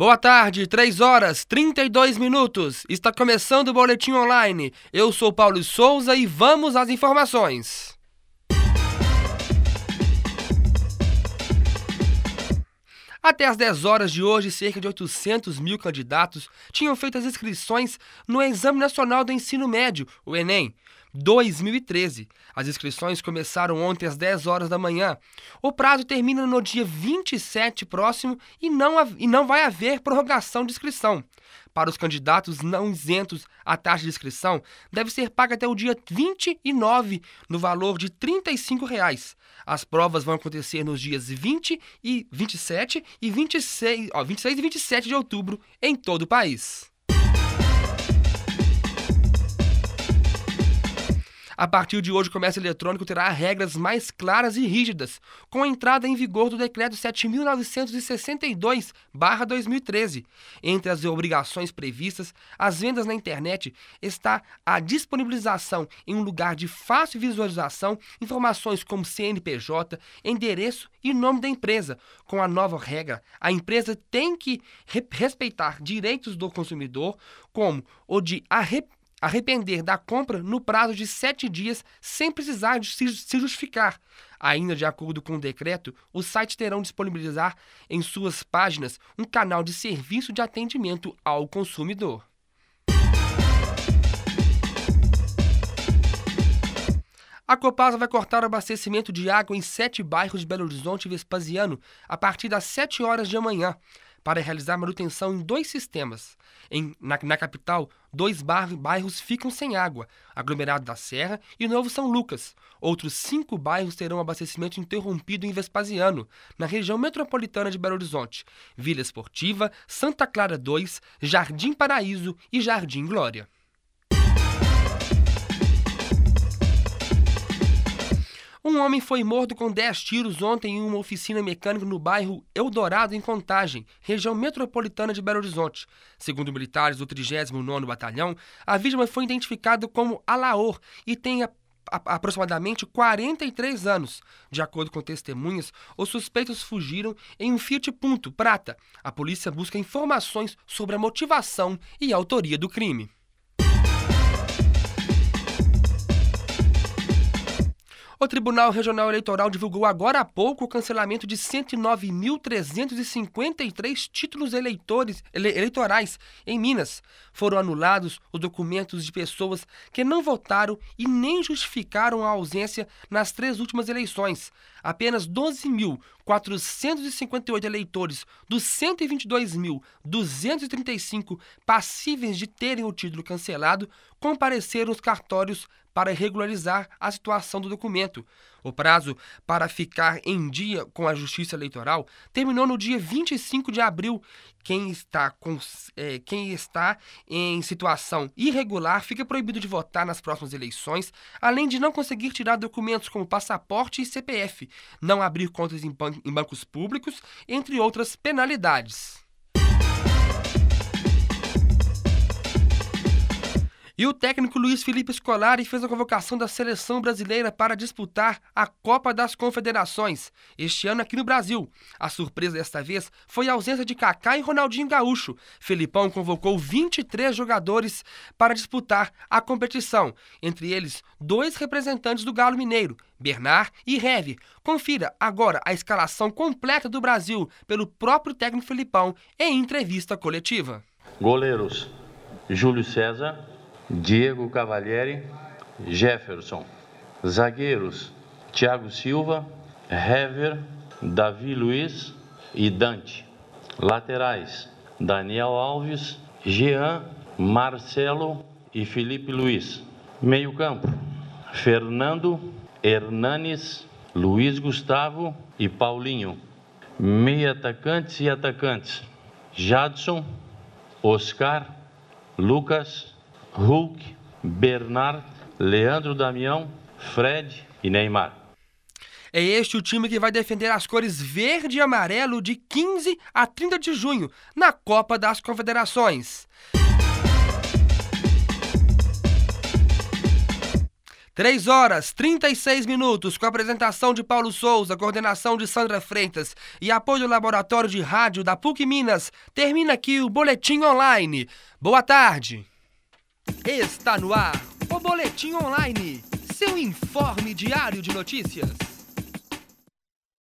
Boa tarde, 3 horas 32 minutos. Está começando o Boletim Online. Eu sou Paulo Souza e vamos às informações. Até às 10 horas de hoje, cerca de 800 mil candidatos tinham feito as inscrições no Exame Nacional do Ensino Médio, o Enem. 2013. As inscrições começaram ontem às 10 horas da manhã. O prazo termina no dia 27 próximo e não, e não vai haver prorrogação de inscrição. Para os candidatos não isentos, a taxa de inscrição deve ser paga até o dia 29, no valor de 35 reais. As provas vão acontecer nos dias 20 e 27 e 26, ó, 26 e 27 de outubro em todo o país. A partir de hoje, o comércio eletrônico terá regras mais claras e rígidas, com a entrada em vigor do Decreto 7.962-2013. Entre as obrigações previstas, as vendas na internet está a disponibilização em um lugar de fácil visualização informações como CNPJ, endereço e nome da empresa. Com a nova regra, a empresa tem que respeitar direitos do consumidor, como o de arrependimento arrepender da compra no prazo de sete dias sem precisar se justificar. Ainda de acordo com o decreto, os sites terão disponibilizar em suas páginas um canal de serviço de atendimento ao consumidor. A Copasa vai cortar o abastecimento de água em sete bairros de Belo Horizonte e Vespasiano a partir das 7 horas de amanhã para realizar manutenção em dois sistemas. Em, na, na capital, dois bairros ficam sem água, aglomerado da Serra e Novo São Lucas. Outros cinco bairros terão abastecimento interrompido em Vespasiano, na região metropolitana de Belo Horizonte, Vila Esportiva, Santa Clara 2, Jardim Paraíso e Jardim Glória. Um homem foi morto com 10 tiros ontem em uma oficina mecânica no bairro Eldorado, em Contagem, região metropolitana de Belo Horizonte. Segundo militares do 39º Batalhão, a vítima foi identificada como Alaor e tem a aproximadamente 43 anos. De acordo com testemunhas, os suspeitos fugiram em um Fiat Punto prata. A polícia busca informações sobre a motivação e autoria do crime. O Tribunal Regional Eleitoral divulgou agora há pouco o cancelamento de 109.353 títulos eleitores, ele, eleitorais em Minas. Foram anulados os documentos de pessoas que não votaram e nem justificaram a ausência nas três últimas eleições. Apenas 12.458 eleitores dos 122.235 passíveis de terem o título cancelado compareceram aos cartórios para regularizar a situação do documento. O prazo para ficar em dia com a Justiça Eleitoral terminou no dia 25 de abril. Quem está, com, é, quem está em situação irregular fica proibido de votar nas próximas eleições, além de não conseguir tirar documentos como passaporte e CPF, não abrir contas em, ban em bancos públicos, entre outras penalidades. E o técnico Luiz Felipe Scolari fez a convocação da seleção brasileira para disputar a Copa das Confederações, este ano aqui no Brasil. A surpresa desta vez foi a ausência de Kaká e Ronaldinho Gaúcho. Felipão convocou 23 jogadores para disputar a competição, entre eles dois representantes do Galo Mineiro, Bernard e Reve. Confira agora a escalação completa do Brasil pelo próprio técnico Felipão em entrevista coletiva. Goleiros: Júlio César Diego Cavalieri, Jefferson. Zagueiros: Thiago Silva, Hever, Davi Luiz e Dante. Laterais: Daniel Alves, Jean, Marcelo e Felipe Luiz. Meio-campo: Fernando, Hernanes, Luiz Gustavo e Paulinho. Meia atacantes e atacantes: Jadson, Oscar, Lucas Hulk, Bernard, Leandro Damião, Fred e Neymar. É este o time que vai defender as cores verde e amarelo de 15 a 30 de junho, na Copa das Confederações. Três horas, 36 minutos, com a apresentação de Paulo Souza, coordenação de Sandra Freitas e apoio do Laboratório de Rádio da PUC Minas, termina aqui o Boletim Online. Boa tarde! Está no ar o Boletim Online, seu informe diário de notícias.